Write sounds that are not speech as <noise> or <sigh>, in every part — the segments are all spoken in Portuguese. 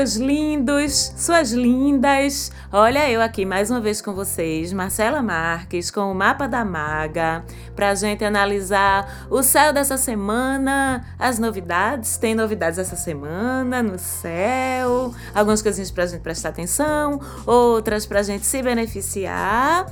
seus lindos, suas lindas. Olha eu aqui mais uma vez com vocês, Marcela Marques, com o Mapa da Maga, para a gente analisar o céu dessa semana, as novidades. Tem novidades essa semana no céu, algumas coisinhas para a gente prestar atenção, outras para a gente se beneficiar.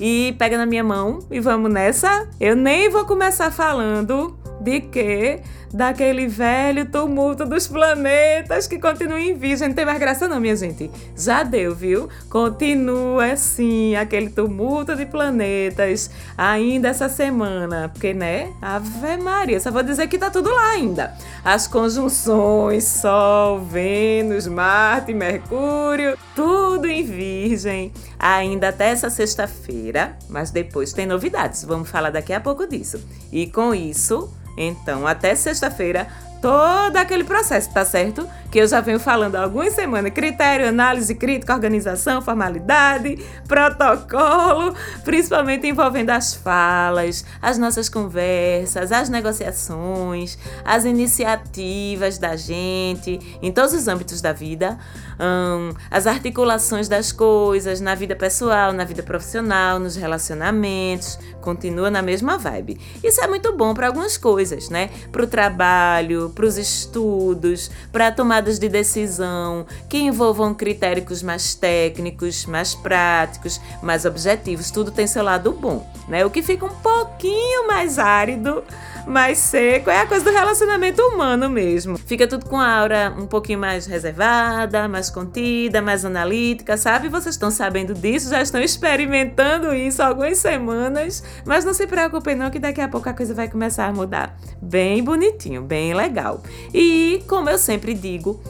E pega na minha mão e vamos nessa. Eu nem vou começar falando de que daquele velho tumulto dos planetas que continua em virgem. Não tem mais graça não, minha gente. Já deu, viu? Continua assim, aquele tumulto de planetas ainda essa semana. Porque, né? Ave Maria, só vou dizer que tá tudo lá ainda. As conjunções Sol, Vênus, Marte, Mercúrio, tudo em virgem. Ainda até essa sexta-feira, mas depois tem novidades. Vamos falar daqui a pouco disso. E com isso, então, até sexta-feira, todo aquele processo, tá certo? Que eu já venho falando há algumas semanas: critério, análise crítica, organização, formalidade, protocolo, principalmente envolvendo as falas, as nossas conversas, as negociações, as iniciativas da gente em todos os âmbitos da vida, hum, as articulações das coisas na vida pessoal, na vida profissional, nos relacionamentos, continua na mesma vibe. Isso é muito bom para algumas coisas, né? Para o trabalho, para os estudos, para tomadas de decisão que envolvam critérios mais técnicos, mais práticos, mais objetivos. Tudo tem seu lado bom, né? O que fica um pouquinho mais árido mais seco é a coisa do relacionamento humano mesmo. Fica tudo com a aura um pouquinho mais reservada, mais contida, mais analítica, sabe? Vocês estão sabendo disso, já estão experimentando isso há algumas semanas, mas não se preocupem não que daqui a pouco a coisa vai começar a mudar. Bem bonitinho, bem legal. E, como eu sempre digo,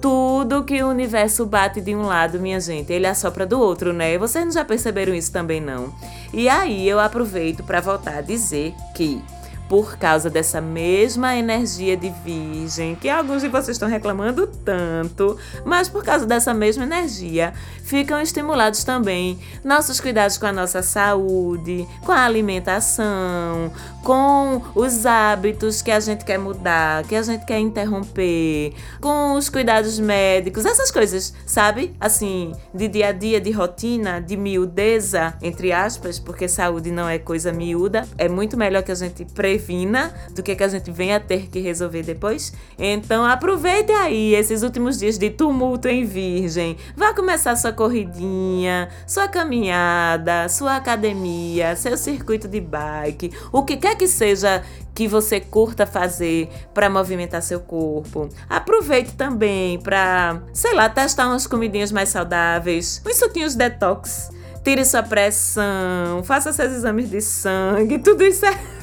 tudo que o universo bate de um lado, minha gente, ele assopra do outro, né? Vocês não já perceberam isso também não? E aí eu aproveito para voltar a dizer que por causa dessa mesma energia de virgem, que alguns de vocês estão reclamando tanto, mas por causa dessa mesma energia, ficam estimulados também nossos cuidados com a nossa saúde, com a alimentação, com os hábitos que a gente quer mudar, que a gente quer interromper, com os cuidados médicos, essas coisas, sabe? Assim, de dia a dia, de rotina, de miudeza, entre aspas, porque saúde não é coisa miúda, é muito melhor que a gente pre previna do que, que a gente venha ter que resolver depois. Então aproveite aí esses últimos dias de tumulto em Virgem. Vá começar sua corridinha, sua caminhada, sua academia, seu circuito de bike, o que quer que seja que você curta fazer para movimentar seu corpo. Aproveite também para, sei lá, testar umas comidinhas mais saudáveis, uns suquinhos detox. Tire sua pressão, faça seus exames de sangue, tudo isso é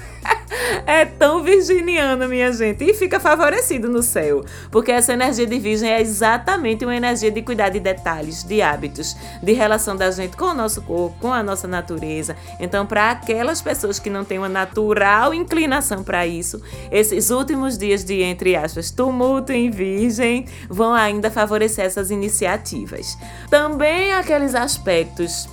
<laughs> é tão virginiano, minha gente, e fica favorecido no céu, porque essa energia de virgem é exatamente uma energia de cuidar de detalhes, de hábitos, de relação da gente com o nosso corpo, com a nossa natureza. Então, para aquelas pessoas que não têm uma natural inclinação para isso, esses últimos dias de, entre aspas, tumulto em virgem vão ainda favorecer essas iniciativas. Também aqueles aspectos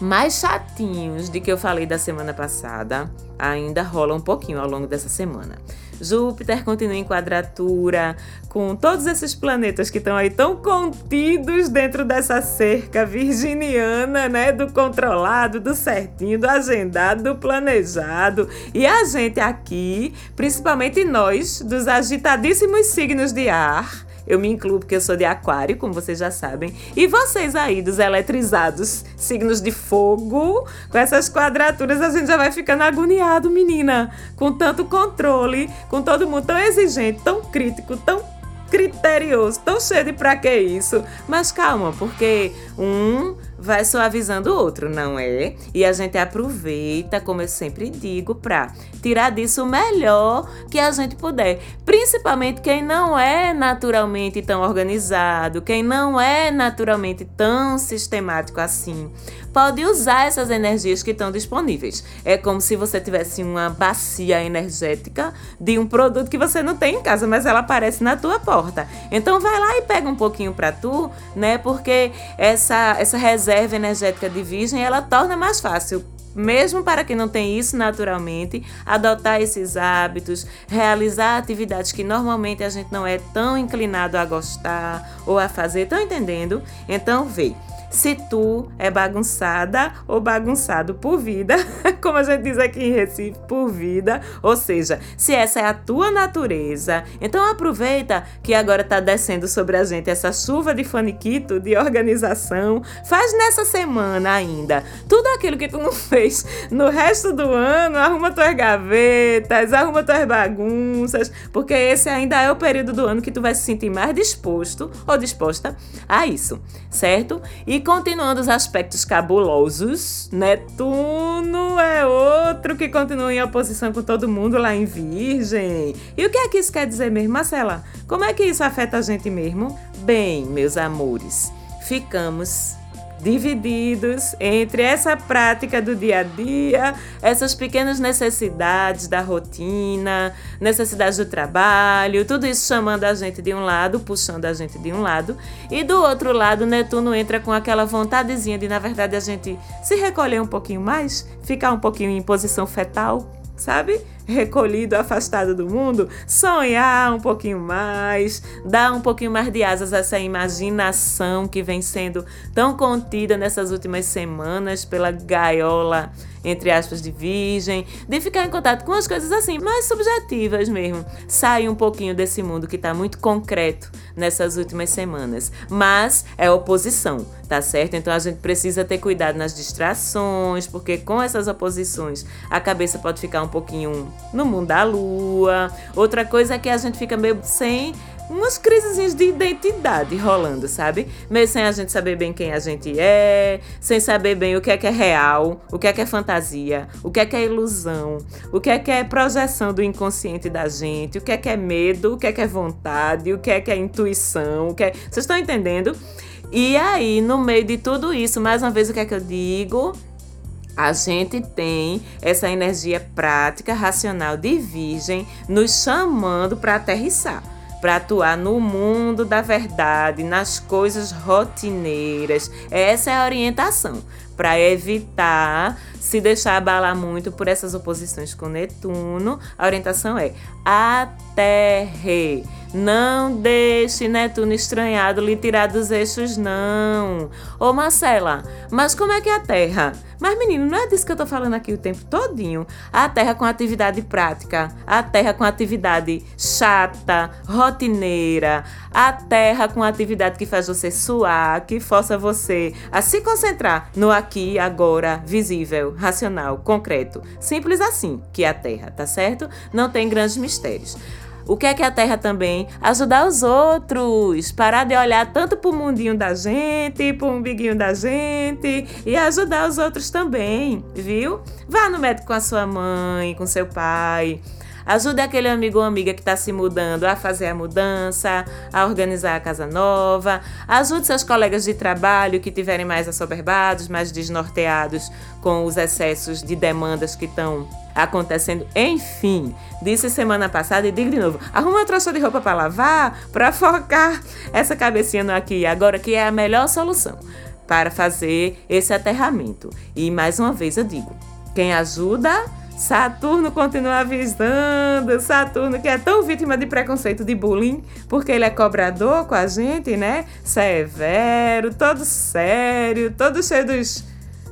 mais chatinhos de que eu falei da semana passada ainda rola um pouquinho ao longo dessa semana. Júpiter continua em quadratura com todos esses planetas que estão aí tão contidos dentro dessa cerca virginiana, né, do controlado, do certinho, do agendado, do planejado. E a gente aqui, principalmente nós, dos agitadíssimos signos de ar, eu me incluo porque eu sou de aquário, como vocês já sabem. E vocês aí, dos eletrizados, signos de fogo, com essas quadraturas, a gente já vai ficando agoniado, menina. Com tanto controle, com todo mundo tão exigente, tão crítico, tão criterioso, tão cheio de pra que isso. Mas calma, porque um vai suavizando o outro, não é? E a gente aproveita, como eu sempre digo, para tirar disso o melhor que a gente puder. Principalmente quem não é naturalmente tão organizado, quem não é naturalmente tão sistemático assim pode usar essas energias que estão disponíveis. É como se você tivesse uma bacia energética de um produto que você não tem em casa, mas ela aparece na tua porta. Então vai lá e pega um pouquinho para tu, né? Porque essa essa reserva energética de virgem, ela torna mais fácil mesmo para quem não tem isso naturalmente, adotar esses hábitos, realizar atividades que normalmente a gente não é tão inclinado a gostar ou a fazer. Estão entendendo? Então, vê se tu é bagunçada ou bagunçado por vida, <laughs> como a gente diz aqui em Recife, por vida, ou seja, se essa é a tua natureza, então aproveita que agora está descendo sobre a gente essa chuva de faniquito, de organização, faz nessa semana ainda tudo aquilo que tu não <laughs> fez no resto do ano, arruma tuas gavetas, arruma tuas bagunças, porque esse ainda é o período do ano que tu vai se sentir mais disposto ou disposta a isso, certo? E continuando os aspectos cabulosos, Netuno é outro que continua em oposição com todo mundo lá em Virgem. E o que é que isso quer dizer mesmo, Marcela? Como é que isso afeta a gente mesmo? Bem, meus amores, ficamos divididos entre essa prática do dia a dia, essas pequenas necessidades da rotina, necessidades do trabalho, tudo isso chamando a gente de um lado, puxando a gente de um lado, e do outro lado, Netuno entra com aquela vontadezinha de, na verdade, a gente se recolher um pouquinho mais, ficar um pouquinho em posição fetal, sabe? Recolhido, afastado do mundo, sonhar um pouquinho mais, dar um pouquinho mais de asas a essa imaginação que vem sendo tão contida nessas últimas semanas pela gaiola entre aspas, de virgem, de ficar em contato com as coisas assim, mais subjetivas mesmo. Sai um pouquinho desse mundo que está muito concreto nessas últimas semanas. Mas é oposição, tá certo? Então a gente precisa ter cuidado nas distrações, porque com essas oposições a cabeça pode ficar um pouquinho no mundo da lua. Outra coisa é que a gente fica meio sem umas crises de identidade rolando, sabe? Meio sem a gente saber bem quem a gente é, sem saber bem o que é que é real, o que é que é fantasia, o que é que é ilusão, o que é que é projeção do inconsciente da gente, o que é que é medo, o que é que é vontade, o que é que é intuição, o que é... Vocês estão entendendo? E aí, no meio de tudo isso, mais uma vez o que é que eu digo? A gente tem essa energia prática, racional de virgem nos chamando para aterrissar para atuar no mundo da verdade, nas coisas rotineiras. Essa é a orientação para evitar se deixar abalar muito por essas oposições com Netuno. A orientação é aterre. Não deixe Netuno estranhado lhe tirar dos eixos, não. Ô Marcela, mas como é que é a Terra? Mas, menino, não é disso que eu tô falando aqui o tempo todinho. A terra com atividade prática, a terra com atividade chata, rotineira, a terra com atividade que faz você suar, que força você a se concentrar no aqui, agora, visível, racional, concreto. Simples assim que é a terra, tá certo? Não tem grandes mistérios. O que é que a Terra também? Ajudar os outros. Parar de olhar tanto pro mundinho da gente, pro umbiguinho da gente e ajudar os outros também, viu? Vá no médico com a sua mãe, com seu pai. Ajude aquele amigo ou amiga que está se mudando a fazer a mudança, a organizar a casa nova. Ajude seus colegas de trabalho que tiverem mais assoberbados, mais desnorteados com os excessos de demandas que estão acontecendo. Enfim, disse semana passada e digo de novo: arruma uma trouxa de roupa para lavar, para focar essa cabecinha no aqui e agora, que é a melhor solução para fazer esse aterramento. E mais uma vez eu digo: quem ajuda Saturno continua avisando, Saturno que é tão vítima de preconceito de bullying, porque ele é cobrador com a gente, né? Severo, todo sério, todo cheio dos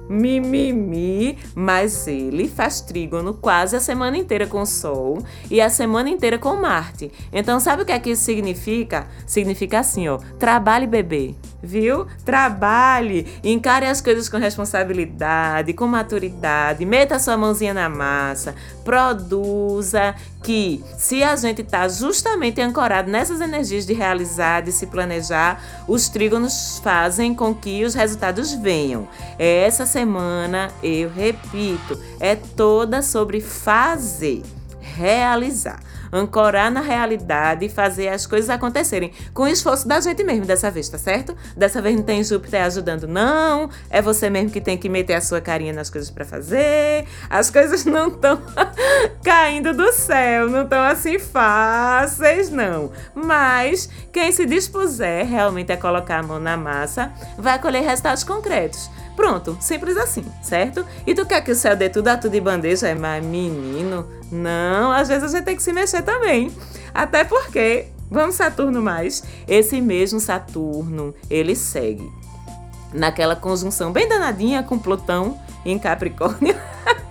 mimimi, mas ele faz trígono quase a semana inteira com Sol e a semana inteira com Marte. Então, sabe o que é que isso significa? Significa assim, ó, trabalhe bebê, viu? Trabalhe, encare as coisas com responsabilidade, com maturidade, meta sua mãozinha na massa, produza, que se a gente está justamente ancorado nessas energias de realizar, de se planejar, os trígonos fazem com que os resultados venham. Essa semana, eu repito, é toda sobre fazer, realizar ancorar na realidade e fazer as coisas acontecerem com o esforço da gente mesmo dessa vez, tá certo? Dessa vez não tem Júpiter ajudando, não. É você mesmo que tem que meter a sua carinha nas coisas para fazer. As coisas não estão <laughs> caindo do céu, não estão assim fáceis, não. Mas quem se dispuser realmente a colocar a mão na massa vai colher resultados concretos Pronto, simples assim, certo? E tu quer que o céu dê tudo a tudo de bandeja? É, mas menino, não, às vezes a gente tem que se mexer também. Até porque, vamos Saturno mais, esse mesmo Saturno, ele segue naquela conjunção bem danadinha com Plutão em Capricórnio. <laughs>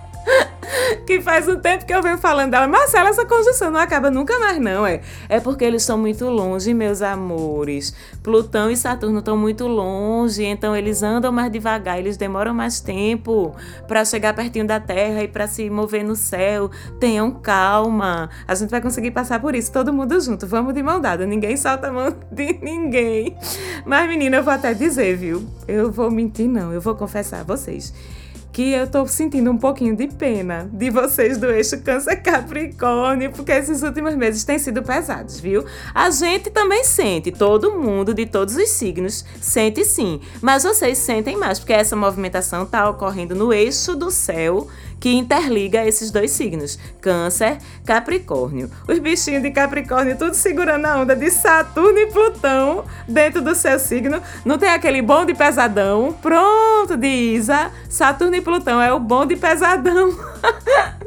<laughs> que faz um tempo que eu venho falando dela. Marcela, essa conjunção não acaba nunca mais, não, é? É porque eles estão muito longe, meus amores. Plutão e Saturno estão muito longe, então eles andam mais devagar, eles demoram mais tempo para chegar pertinho da Terra e para se mover no céu. Tenham calma. A gente vai conseguir passar por isso, todo mundo junto. Vamos de mão dada, ninguém solta a mão <laughs> de ninguém. Mas, menina, eu vou até dizer, viu? Eu vou mentir, não, eu vou confessar a vocês que eu tô sentindo um pouquinho de pena de vocês do eixo Câncer Capricórnio, porque esses últimos meses têm sido pesados, viu? A gente também sente, todo mundo de todos os signos sente sim, mas vocês sentem mais, porque essa movimentação tá ocorrendo no eixo do céu que interliga esses dois signos, Câncer, Capricórnio. Os bichinhos de Capricórnio tudo segurando a onda de Saturno e Plutão dentro do seu signo. Não tem aquele bonde pesadão? Pronto, Isa. Saturno e Plutão é o bonde pesadão. <laughs>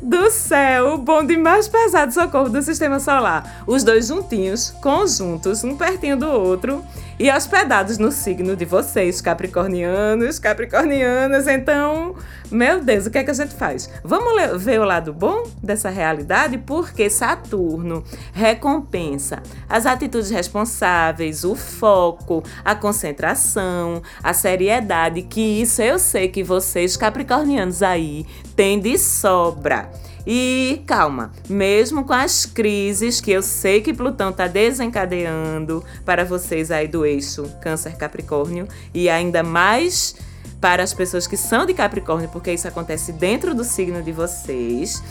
do céu, o bonde mais pesado socorro do sistema solar. Os dois juntinhos, conjuntos, um pertinho do outro e hospedados no signo de vocês, capricornianos, capricornianas. Então, meu Deus, o que é que a gente faz? Vamos ver o lado bom dessa realidade? Porque Saturno recompensa as atitudes responsáveis, o foco, a concentração, a seriedade, que isso eu sei que vocês, capricornianos aí, têm de sobra. E calma, mesmo com as crises que eu sei que Plutão está desencadeando para vocês aí do eixo Câncer Capricórnio e ainda mais para as pessoas que são de Capricórnio, porque isso acontece dentro do signo de vocês.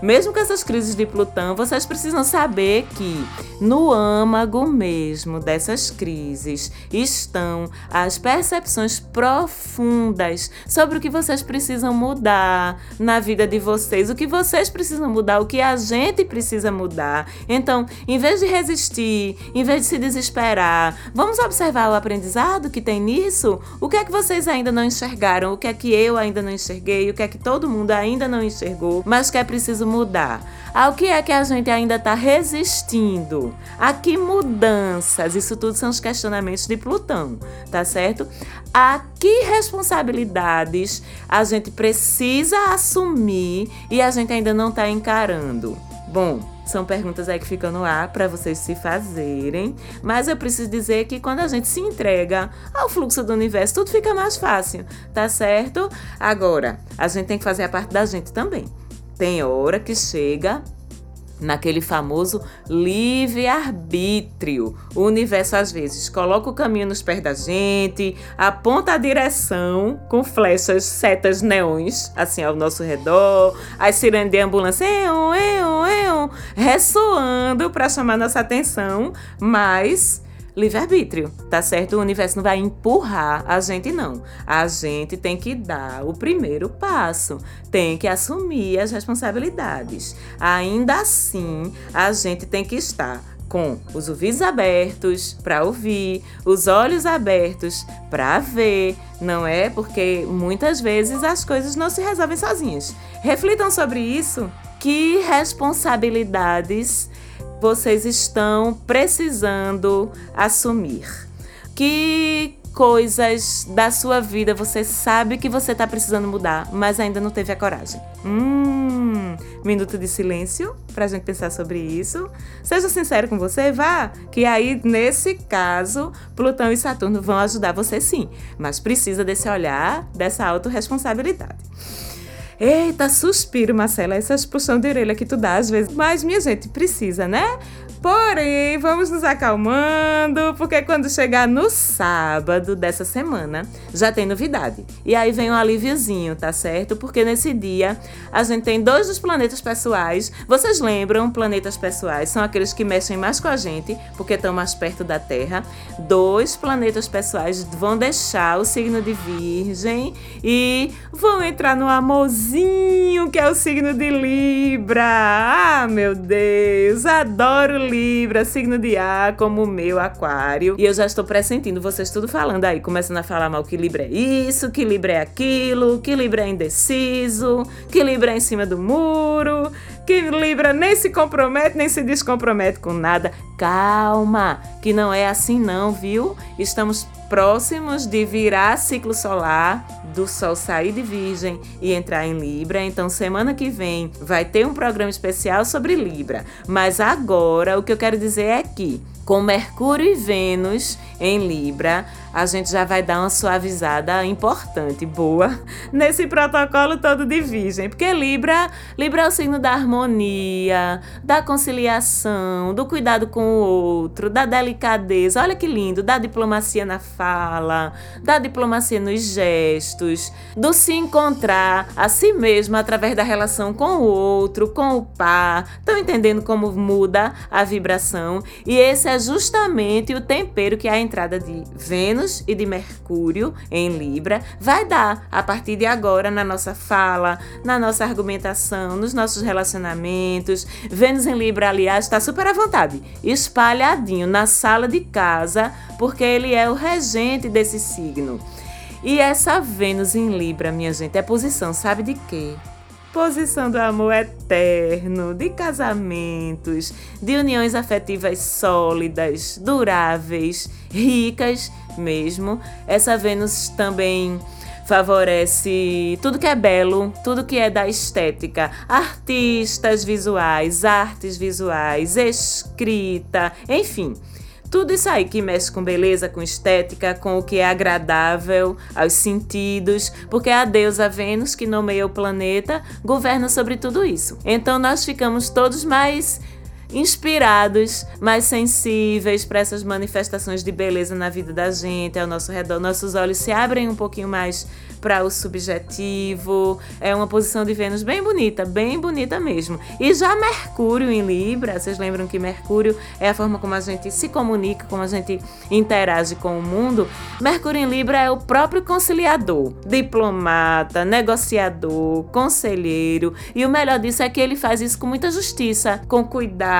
Mesmo com essas crises de Plutão, vocês precisam saber que no âmago mesmo dessas crises estão as percepções profundas sobre o que vocês precisam mudar na vida de vocês, o que vocês precisam mudar, o que a gente precisa mudar. Então, em vez de resistir, em vez de se desesperar, vamos observar o aprendizado que tem nisso? O que é que vocês ainda não enxergaram? O que é que eu ainda não enxerguei? O que é que todo mundo ainda não enxergou, mas que é preciso mudar? Ao que é que a gente ainda está resistindo? A que mudanças? Isso tudo são os questionamentos de Plutão, tá certo? A que responsabilidades a gente precisa assumir e a gente ainda não está encarando? Bom, são perguntas aí que ficam no ar para vocês se fazerem, mas eu preciso dizer que quando a gente se entrega ao fluxo do universo, tudo fica mais fácil, tá certo? Agora, a gente tem que fazer a parte da gente também. Tem hora que chega naquele famoso livre-arbítrio. O universo, às vezes, coloca o caminho nos pés da gente, aponta a direção com flechas, setas neões, assim, ao nosso redor, as sirenes de ambulância, eu, eu, eu, ressoando para chamar nossa atenção, mas livre-arbítrio, tá certo? O universo não vai empurrar a gente, não. A gente tem que dar o primeiro passo, tem que assumir as responsabilidades. Ainda assim, a gente tem que estar com os ouvidos abertos para ouvir, os olhos abertos para ver, não é? Porque muitas vezes as coisas não se resolvem sozinhas. Reflitam sobre isso. Que responsabilidades vocês estão precisando assumir? Que coisas da sua vida você sabe que você está precisando mudar, mas ainda não teve a coragem? Hum, minuto de silêncio para a gente pensar sobre isso. Seja sincero com você, vá, que aí nesse caso Plutão e Saturno vão ajudar você sim, mas precisa desse olhar, dessa autorresponsabilidade. Eita, suspiro, Marcela, essas puxão de orelha que tu dá às vezes. Mas, minha gente, precisa, né? Porém, vamos nos acalmando, porque quando chegar no sábado dessa semana, já tem novidade. E aí vem um alíviozinho, tá certo? Porque nesse dia a gente tem dois dos planetas pessoais. Vocês lembram, planetas pessoais são aqueles que mexem mais com a gente, porque estão mais perto da Terra. Dois planetas pessoais vão deixar o signo de Virgem e vão entrar no amorzinho, que é o signo de Libra. Ah, meu Deus, adoro Libra, signo de ar, como o meu Aquário. E eu já estou pressentindo vocês tudo falando aí, começando a falar mal que Libra é isso, que Libra é aquilo, que Libra é indeciso, que Libra é em cima do muro, que Libra nem se compromete, nem se descompromete com nada. Calma, que não é assim não, viu? Estamos próximos de virar ciclo solar, do Sol sair de Virgem e entrar em Libra. Então, semana que vem vai ter um programa especial sobre Libra. Mas agora, o que eu quero dizer é que com Mercúrio e Vênus em Libra, a gente já vai dar uma suavizada importante, boa, <laughs> nesse protocolo todo de Virgem. Porque Libra, Libra é o signo da harmonia, da conciliação, do cuidado com o outro, da delicadeza. Olha que lindo, da diplomacia na fala, da diplomacia nos gestos, do se encontrar a si mesmo através da relação com o outro, com o par. Estão entendendo como muda a vibração? E esse é justamente o tempero que a entrada de Vênus e de Mercúrio em Libra vai dar a partir de agora na nossa fala, na nossa argumentação, nos nossos relacionamentos. Vênus em Libra, aliás, está super à vontade, espalhadinho na sala de casa, porque ele é o regente desse signo. E essa Vênus em Libra, minha gente, é posição, sabe de quê? Posição do amor eterno, de casamentos, de uniões afetivas sólidas, duráveis, ricas mesmo. Essa Vênus também favorece tudo que é belo, tudo que é da estética, artistas visuais, artes visuais, escrita, enfim. Tudo isso aí que mexe com beleza, com estética, com o que é agradável aos sentidos, porque a deusa Vênus, que nomeia o planeta, governa sobre tudo isso. Então nós ficamos todos mais inspirados, mais sensíveis para essas manifestações de beleza na vida da gente, ao nosso redor. Nossos olhos se abrem um pouquinho mais para o subjetivo. É uma posição de Vênus bem bonita, bem bonita mesmo. E já Mercúrio em Libra, vocês lembram que Mercúrio é a forma como a gente se comunica, como a gente interage com o mundo? Mercúrio em Libra é o próprio conciliador, diplomata, negociador, conselheiro. E o melhor disso é que ele faz isso com muita justiça, com cuidado,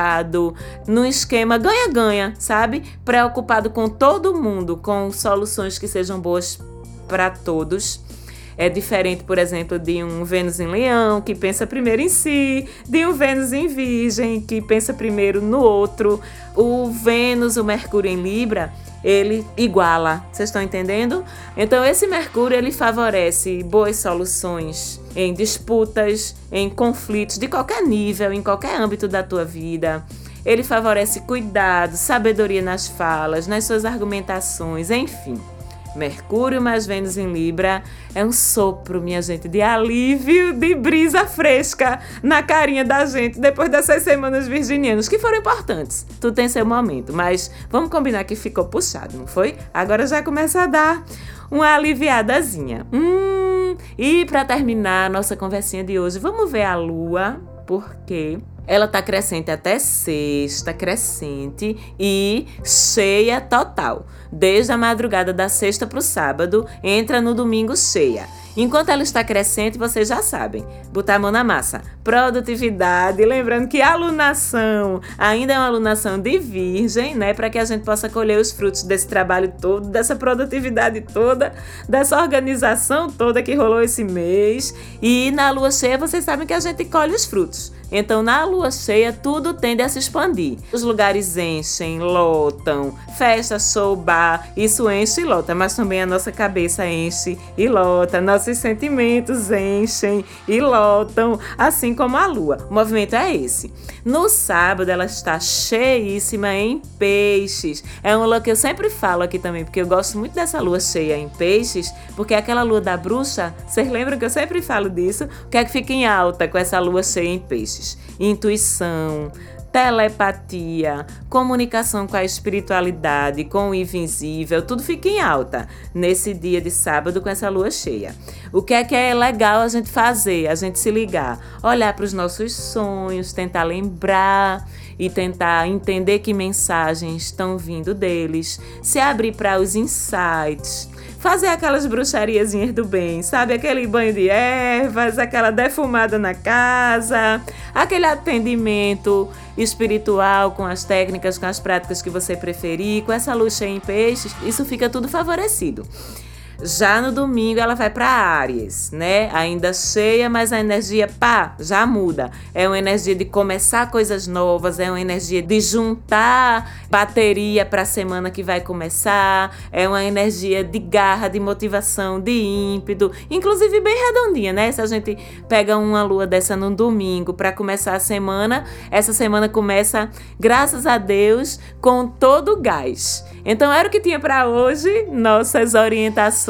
no esquema ganha-ganha, sabe? Preocupado com todo mundo, com soluções que sejam boas para todos. É diferente, por exemplo, de um Vênus em Leão, que pensa primeiro em si, de um Vênus em Virgem, que pensa primeiro no outro. O Vênus, o Mercúrio em Libra, ele iguala. Vocês estão entendendo? Então esse Mercúrio ele favorece boas soluções em disputas, em conflitos de qualquer nível, em qualquer âmbito da tua vida. Ele favorece cuidado, sabedoria nas falas, nas suas argumentações, enfim. Mercúrio mais Vênus em Libra é um sopro, minha gente, de alívio, de brisa fresca na carinha da gente depois dessas semanas virginianas, que foram importantes. Tu tem seu momento, mas vamos combinar que ficou puxado, não foi? Agora já começa a dar uma aliviadazinha. Hum, e para terminar a nossa conversinha de hoje, vamos ver a lua, porque ela tá crescente até sexta, crescente e cheia total. Desde a madrugada da sexta para o sábado, entra no domingo cheia. Enquanto ela está crescente, vocês já sabem, botar a mão na massa. Produtividade, lembrando que alunação ainda é uma alunação de virgem, né? Para que a gente possa colher os frutos desse trabalho todo, dessa produtividade toda, dessa organização toda que rolou esse mês. E na lua cheia, vocês sabem que a gente colhe os frutos. Então, na lua cheia, tudo tende a se expandir. Os lugares enchem, lotam, festa, show, bar, isso enche e lota, mas também a nossa cabeça enche e lota, nossos sentimentos enchem e lotam, assim como a lua. O movimento é esse. No sábado, ela está cheíssima em peixes. É uma lua que eu sempre falo aqui também, porque eu gosto muito dessa lua cheia em peixes, porque é aquela lua da bruxa, vocês lembram que eu sempre falo disso? O que é que fica em alta com essa lua cheia em peixes? Intuição, telepatia, comunicação com a espiritualidade, com o invisível, tudo fica em alta nesse dia de sábado com essa lua cheia. O que é que é legal a gente fazer? A gente se ligar, olhar para os nossos sonhos, tentar lembrar e tentar entender que mensagens estão vindo deles, se abrir para os insights fazer aquelas bruxariazinhas do bem, sabe? Aquele banho de ervas, aquela defumada na casa, aquele atendimento espiritual com as técnicas, com as práticas que você preferir, com essa cheia em peixes, isso fica tudo favorecido. Já no domingo ela vai para Áries, né? Ainda cheia, mas a energia, pá, já muda. É uma energia de começar coisas novas, é uma energia de juntar bateria para a semana que vai começar, é uma energia de garra, de motivação, de ímpeto, inclusive bem redondinha, né? Se a gente pega uma lua dessa no domingo para começar a semana, essa semana começa, graças a Deus, com todo o gás. Então era o que tinha para hoje, nossas orientações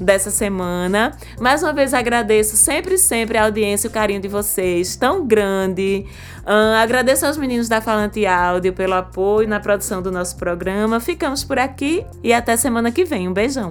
dessa semana. Mais uma vez agradeço sempre, sempre a audiência e o carinho de vocês, tão grande. Uh, agradeço aos meninos da Falante Áudio pelo apoio na produção do nosso programa. Ficamos por aqui e até semana que vem. Um beijão.